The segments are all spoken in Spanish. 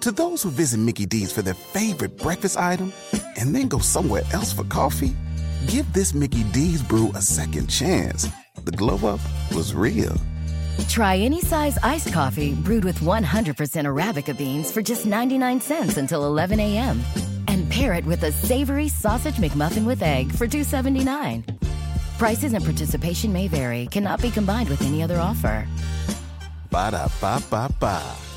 To those who visit Mickey D's for their favorite breakfast item and then go somewhere else for coffee, give this Mickey D's brew a second chance. The glow up was real. Try any size iced coffee brewed with 100% Arabica beans for just 99 cents until 11 a.m. And pair it with a savory sausage McMuffin with egg for 2.79. Prices and participation may vary, cannot be combined with any other offer. Ba da ba ba ba.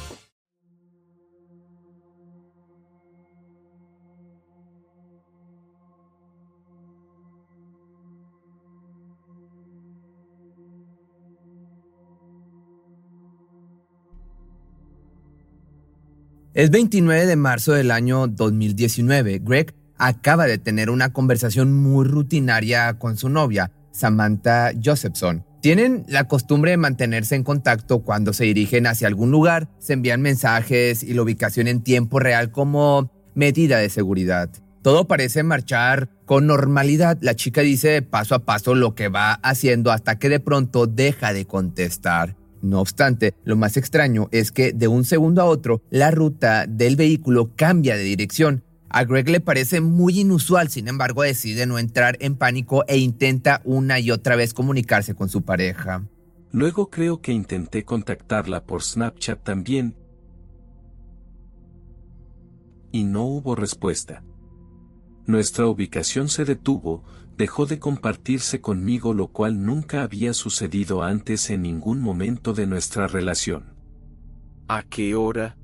Es 29 de marzo del año 2019. Greg acaba de tener una conversación muy rutinaria con su novia, Samantha Josephson. Tienen la costumbre de mantenerse en contacto cuando se dirigen hacia algún lugar, se envían mensajes y la ubicación en tiempo real como medida de seguridad. Todo parece marchar con normalidad. La chica dice paso a paso lo que va haciendo hasta que de pronto deja de contestar. No obstante, lo más extraño es que de un segundo a otro, la ruta del vehículo cambia de dirección. A Greg le parece muy inusual, sin embargo decide no entrar en pánico e intenta una y otra vez comunicarse con su pareja. Luego creo que intenté contactarla por Snapchat también. Y no hubo respuesta. Nuestra ubicación se detuvo, dejó de compartirse conmigo lo cual nunca había sucedido antes en ningún momento de nuestra relación. ¿A qué hora?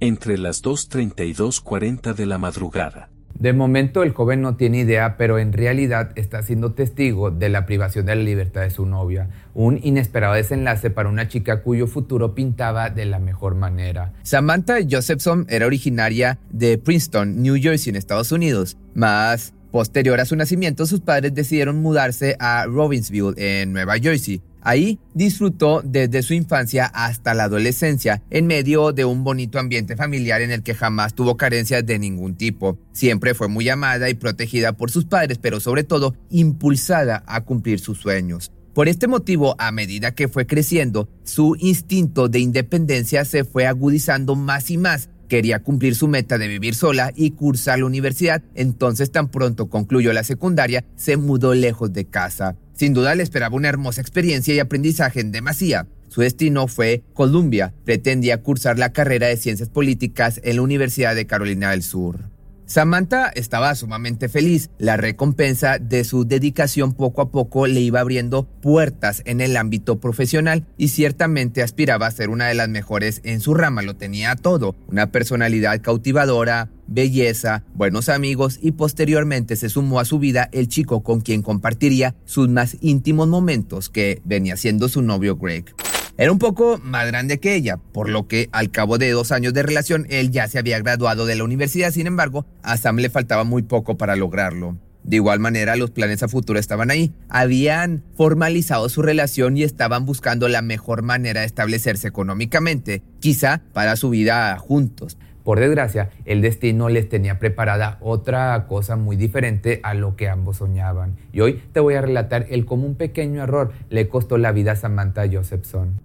Entre las 2.30 y 2.40 de la madrugada. De momento el joven no tiene idea, pero en realidad está siendo testigo de la privación de la libertad de su novia, un inesperado desenlace para una chica cuyo futuro pintaba de la mejor manera. Samantha Josephson era originaria de Princeton, New Jersey, en Estados Unidos, más Posterior a su nacimiento, sus padres decidieron mudarse a Robbinsville, en Nueva Jersey. Ahí disfrutó desde su infancia hasta la adolescencia, en medio de un bonito ambiente familiar en el que jamás tuvo carencias de ningún tipo. Siempre fue muy amada y protegida por sus padres, pero sobre todo impulsada a cumplir sus sueños. Por este motivo, a medida que fue creciendo, su instinto de independencia se fue agudizando más y más Quería cumplir su meta de vivir sola y cursar la universidad, entonces tan pronto concluyó la secundaria, se mudó lejos de casa. Sin duda le esperaba una hermosa experiencia y aprendizaje en demasía. Su destino fue Columbia. Pretendía cursar la carrera de Ciencias Políticas en la Universidad de Carolina del Sur. Samantha estaba sumamente feliz. La recompensa de su dedicación poco a poco le iba abriendo puertas en el ámbito profesional y ciertamente aspiraba a ser una de las mejores en su rama. Lo tenía todo. Una personalidad cautivadora, belleza, buenos amigos y posteriormente se sumó a su vida el chico con quien compartiría sus más íntimos momentos que venía siendo su novio Greg. Era un poco más grande que ella, por lo que al cabo de dos años de relación él ya se había graduado de la universidad, sin embargo, a Sam le faltaba muy poco para lograrlo. De igual manera, los planes a futuro estaban ahí. Habían formalizado su relación y estaban buscando la mejor manera de establecerse económicamente, quizá para su vida juntos. Por desgracia, el destino les tenía preparada otra cosa muy diferente a lo que ambos soñaban. Y hoy te voy a relatar el cómo un pequeño error le costó la vida a Samantha Josephson.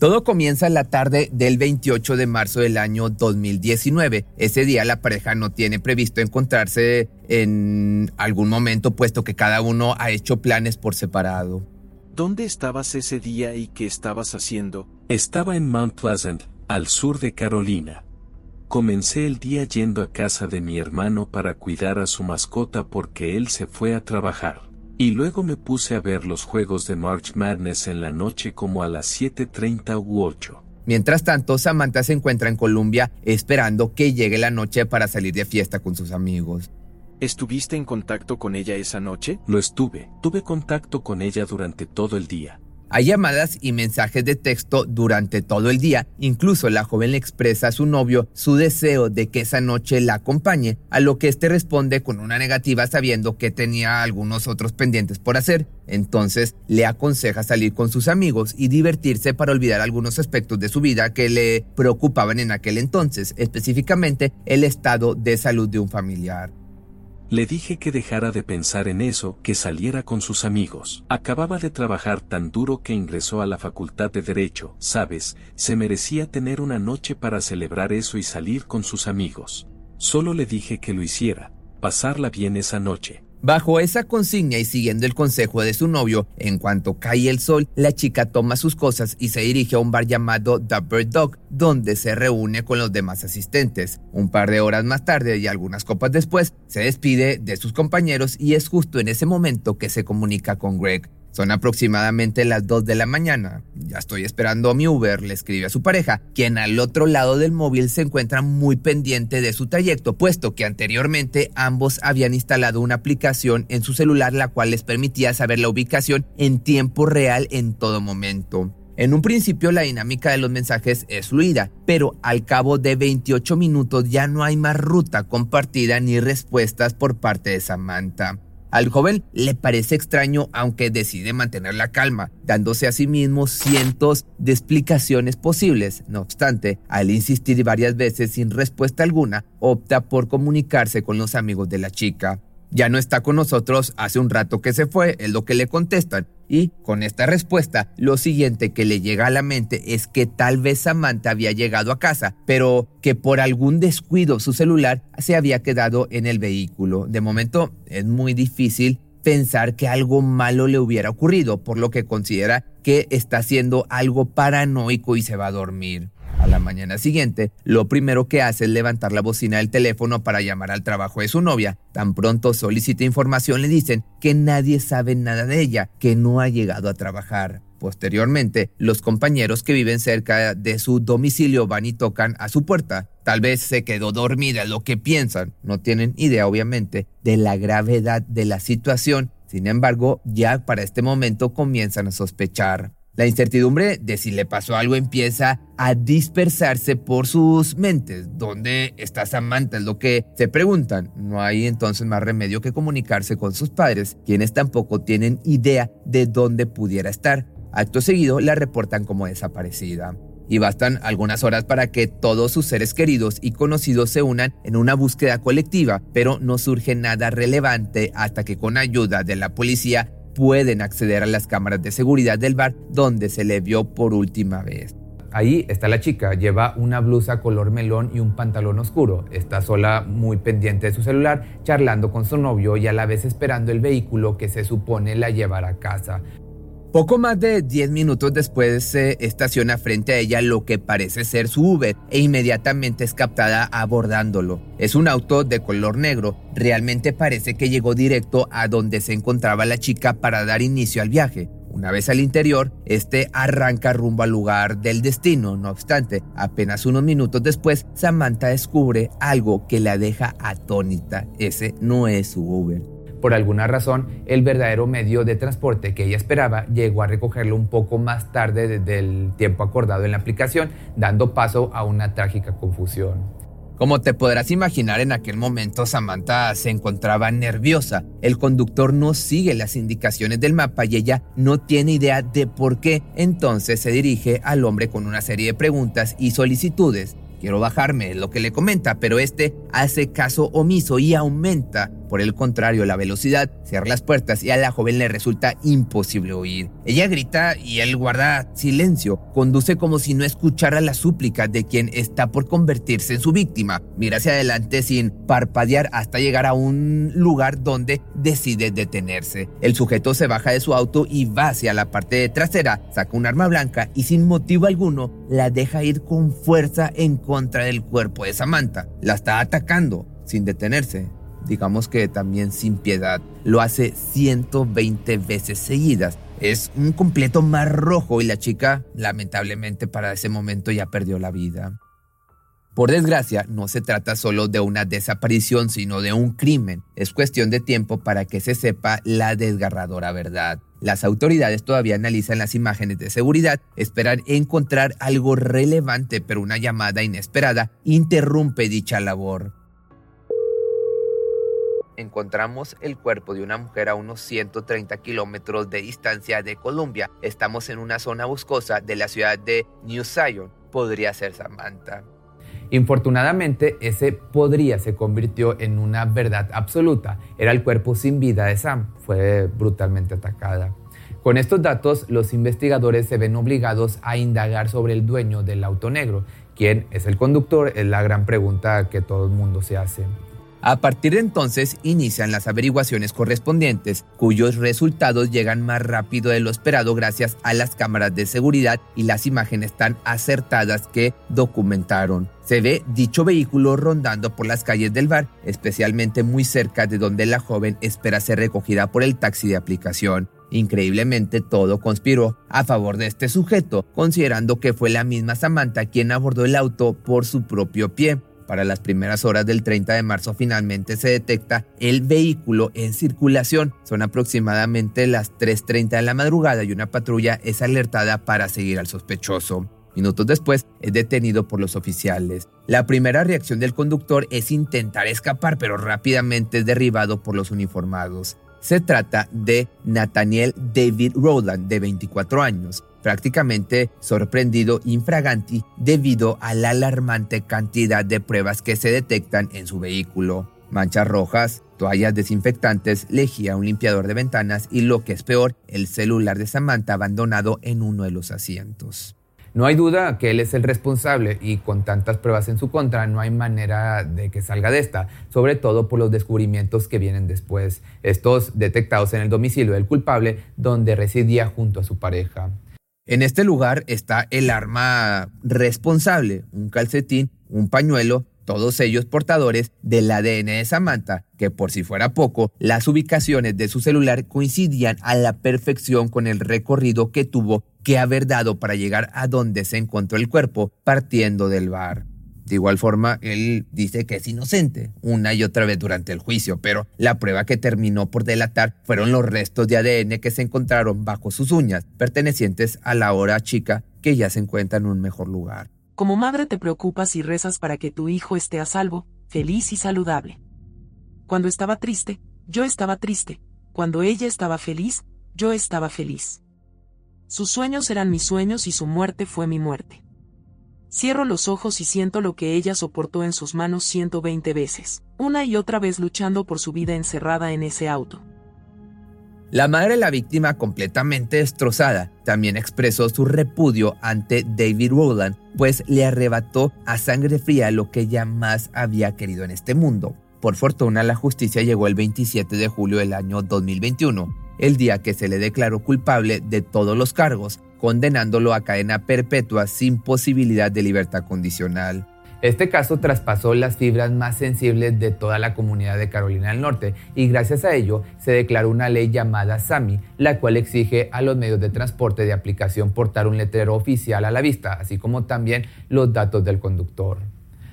Todo comienza la tarde del 28 de marzo del año 2019. Ese día la pareja no tiene previsto encontrarse en algún momento, puesto que cada uno ha hecho planes por separado. ¿Dónde estabas ese día y qué estabas haciendo? Estaba en Mount Pleasant, al sur de Carolina. Comencé el día yendo a casa de mi hermano para cuidar a su mascota porque él se fue a trabajar. Y luego me puse a ver los juegos de March Madness en la noche como a las 7.30 u 8. Mientras tanto, Samantha se encuentra en Colombia esperando que llegue la noche para salir de fiesta con sus amigos. ¿Estuviste en contacto con ella esa noche? Lo estuve. Tuve contacto con ella durante todo el día. Hay llamadas y mensajes de texto durante todo el día. Incluso la joven le expresa a su novio su deseo de que esa noche la acompañe, a lo que éste responde con una negativa sabiendo que tenía algunos otros pendientes por hacer. Entonces le aconseja salir con sus amigos y divertirse para olvidar algunos aspectos de su vida que le preocupaban en aquel entonces, específicamente el estado de salud de un familiar. Le dije que dejara de pensar en eso, que saliera con sus amigos. Acababa de trabajar tan duro que ingresó a la facultad de Derecho, sabes, se merecía tener una noche para celebrar eso y salir con sus amigos. Solo le dije que lo hiciera, pasarla bien esa noche. Bajo esa consigna y siguiendo el consejo de su novio, en cuanto cae el sol, la chica toma sus cosas y se dirige a un bar llamado The Bird Dog, donde se reúne con los demás asistentes. Un par de horas más tarde y algunas copas después, se despide de sus compañeros y es justo en ese momento que se comunica con Greg. Son aproximadamente las 2 de la mañana. Ya estoy esperando a mi Uber, le escribe a su pareja, quien al otro lado del móvil se encuentra muy pendiente de su trayecto, puesto que anteriormente ambos habían instalado una aplicación en su celular la cual les permitía saber la ubicación en tiempo real en todo momento. En un principio la dinámica de los mensajes es fluida, pero al cabo de 28 minutos ya no hay más ruta compartida ni respuestas por parte de Samantha. Al joven le parece extraño aunque decide mantener la calma, dándose a sí mismo cientos de explicaciones posibles. No obstante, al insistir varias veces sin respuesta alguna, opta por comunicarse con los amigos de la chica. Ya no está con nosotros, hace un rato que se fue, es lo que le contestan. Y con esta respuesta, lo siguiente que le llega a la mente es que tal vez Samantha había llegado a casa, pero que por algún descuido su celular se había quedado en el vehículo. De momento es muy difícil pensar que algo malo le hubiera ocurrido, por lo que considera que está haciendo algo paranoico y se va a dormir. A la mañana siguiente, lo primero que hace es levantar la bocina del teléfono para llamar al trabajo de su novia. Tan pronto solicita información le dicen que nadie sabe nada de ella, que no ha llegado a trabajar. Posteriormente, los compañeros que viven cerca de su domicilio van y tocan a su puerta. Tal vez se quedó dormida, lo que piensan. No tienen idea, obviamente, de la gravedad de la situación. Sin embargo, ya para este momento comienzan a sospechar. La incertidumbre de si le pasó algo empieza a dispersarse por sus mentes. ¿Dónde está Samantha? Es lo que se preguntan. No hay entonces más remedio que comunicarse con sus padres, quienes tampoco tienen idea de dónde pudiera estar. Acto seguido la reportan como desaparecida. Y bastan algunas horas para que todos sus seres queridos y conocidos se unan en una búsqueda colectiva, pero no surge nada relevante hasta que con ayuda de la policía pueden acceder a las cámaras de seguridad del bar donde se le vio por última vez. Ahí está la chica, lleva una blusa color melón y un pantalón oscuro. Está sola, muy pendiente de su celular, charlando con su novio y a la vez esperando el vehículo que se supone la llevará a casa. Poco más de 10 minutos después se estaciona frente a ella lo que parece ser su Uber e inmediatamente es captada abordándolo. Es un auto de color negro, realmente parece que llegó directo a donde se encontraba la chica para dar inicio al viaje. Una vez al interior, este arranca rumbo al lugar del destino. No obstante, apenas unos minutos después, Samantha descubre algo que la deja atónita. Ese no es su Uber. Por alguna razón, el verdadero medio de transporte que ella esperaba llegó a recogerlo un poco más tarde del tiempo acordado en la aplicación, dando paso a una trágica confusión. Como te podrás imaginar, en aquel momento Samantha se encontraba nerviosa. El conductor no sigue las indicaciones del mapa y ella no tiene idea de por qué. Entonces se dirige al hombre con una serie de preguntas y solicitudes. Quiero bajarme, es lo que le comenta, pero este hace caso omiso y aumenta por el contrario, la velocidad cierra las puertas y a la joven le resulta imposible oír. Ella grita y él guarda silencio. Conduce como si no escuchara la súplica de quien está por convertirse en su víctima. Mira hacia adelante sin parpadear hasta llegar a un lugar donde decide detenerse. El sujeto se baja de su auto y va hacia la parte trasera, saca un arma blanca y sin motivo alguno la deja ir con fuerza en contra del cuerpo de Samantha. La está atacando sin detenerse digamos que también sin piedad. Lo hace 120 veces seguidas. Es un completo mar rojo y la chica, lamentablemente para ese momento, ya perdió la vida. Por desgracia, no se trata solo de una desaparición, sino de un crimen. Es cuestión de tiempo para que se sepa la desgarradora verdad. Las autoridades todavía analizan las imágenes de seguridad, esperan encontrar algo relevante, pero una llamada inesperada interrumpe dicha labor encontramos el cuerpo de una mujer a unos 130 kilómetros de distancia de Colombia. Estamos en una zona boscosa de la ciudad de New Zion. Podría ser Samantha. Infortunadamente, ese podría se convirtió en una verdad absoluta. Era el cuerpo sin vida de Sam. Fue brutalmente atacada. Con estos datos, los investigadores se ven obligados a indagar sobre el dueño del auto negro. ¿Quién es el conductor? Es la gran pregunta que todo el mundo se hace. A partir de entonces inician las averiguaciones correspondientes, cuyos resultados llegan más rápido de lo esperado gracias a las cámaras de seguridad y las imágenes tan acertadas que documentaron. Se ve dicho vehículo rondando por las calles del bar, especialmente muy cerca de donde la joven espera ser recogida por el taxi de aplicación. Increíblemente todo conspiró a favor de este sujeto, considerando que fue la misma Samantha quien abordó el auto por su propio pie. Para las primeras horas del 30 de marzo finalmente se detecta el vehículo en circulación. Son aproximadamente las 3.30 de la madrugada y una patrulla es alertada para seguir al sospechoso. Minutos después es detenido por los oficiales. La primera reacción del conductor es intentar escapar, pero rápidamente es derribado por los uniformados. Se trata de Nathaniel David Rowland, de 24 años, prácticamente sorprendido infraganti debido a la alarmante cantidad de pruebas que se detectan en su vehículo. Manchas rojas, toallas desinfectantes, lejía, un limpiador de ventanas y lo que es peor, el celular de Samantha abandonado en uno de los asientos. No hay duda que él es el responsable y con tantas pruebas en su contra no hay manera de que salga de esta, sobre todo por los descubrimientos que vienen después, estos detectados en el domicilio del culpable donde residía junto a su pareja. En este lugar está el arma responsable, un calcetín, un pañuelo, todos ellos portadores del ADN de Samantha, que por si fuera poco, las ubicaciones de su celular coincidían a la perfección con el recorrido que tuvo que haber dado para llegar a donde se encontró el cuerpo partiendo del bar. De igual forma, él dice que es inocente una y otra vez durante el juicio, pero la prueba que terminó por delatar fueron los restos de ADN que se encontraron bajo sus uñas, pertenecientes a la hora chica que ya se encuentra en un mejor lugar. Como madre te preocupas y rezas para que tu hijo esté a salvo, feliz y saludable. Cuando estaba triste, yo estaba triste. Cuando ella estaba feliz, yo estaba feliz. Sus sueños eran mis sueños y su muerte fue mi muerte. Cierro los ojos y siento lo que ella soportó en sus manos 120 veces, una y otra vez luchando por su vida encerrada en ese auto. La madre de la víctima, completamente destrozada, también expresó su repudio ante David Rowland, pues le arrebató a sangre fría lo que ella más había querido en este mundo. Por fortuna, la justicia llegó el 27 de julio del año 2021, el día que se le declaró culpable de todos los cargos, condenándolo a cadena perpetua sin posibilidad de libertad condicional. Este caso traspasó las fibras más sensibles de toda la comunidad de Carolina del Norte y gracias a ello se declaró una ley llamada SAMI, la cual exige a los medios de transporte de aplicación portar un letrero oficial a la vista, así como también los datos del conductor.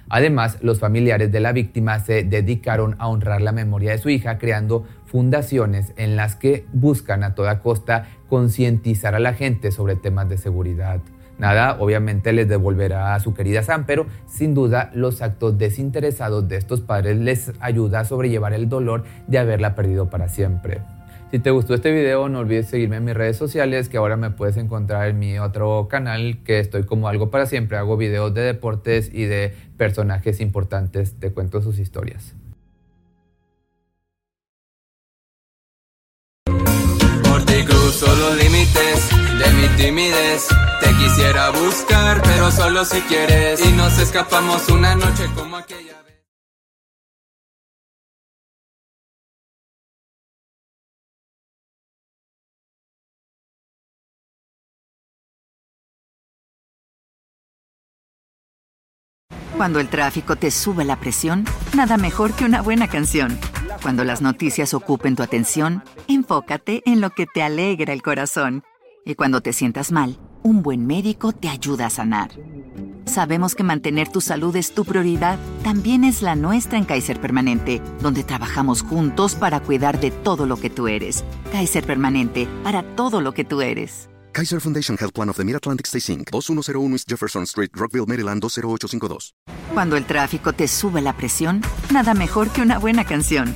Además, los familiares de la víctima se dedicaron a honrar la memoria de su hija creando fundaciones en las que buscan a toda costa concientizar a la gente sobre temas de seguridad. Nada, obviamente les devolverá a su querida Sam, pero sin duda los actos desinteresados de estos padres les ayuda a sobrellevar el dolor de haberla perdido para siempre. Si te gustó este video, no olvides seguirme en mis redes sociales, que ahora me puedes encontrar en mi otro canal, que estoy como algo para siempre. Hago videos de deportes y de personajes importantes. Te cuento sus historias. Los límites de mi timidez. Te quisiera buscar, pero solo si quieres. Y nos escapamos una noche como aquella. Cuando el tráfico te sube la presión, nada mejor que una buena canción. Cuando las noticias ocupen tu atención, enfócate en lo que te alegra el corazón. Y cuando te sientas mal, un buen médico te ayuda a sanar. Sabemos que mantener tu salud es tu prioridad, también es la nuestra en Kaiser Permanente, donde trabajamos juntos para cuidar de todo lo que tú eres. Kaiser Permanente, para todo lo que tú eres. Kaiser Foundation Health Plan of the Mid-Atlantic Stay Inc., 2101 East Jefferson Street, Rockville, Maryland 20852. Cuando el tráfico te sube la presión, nada mejor que una buena canción.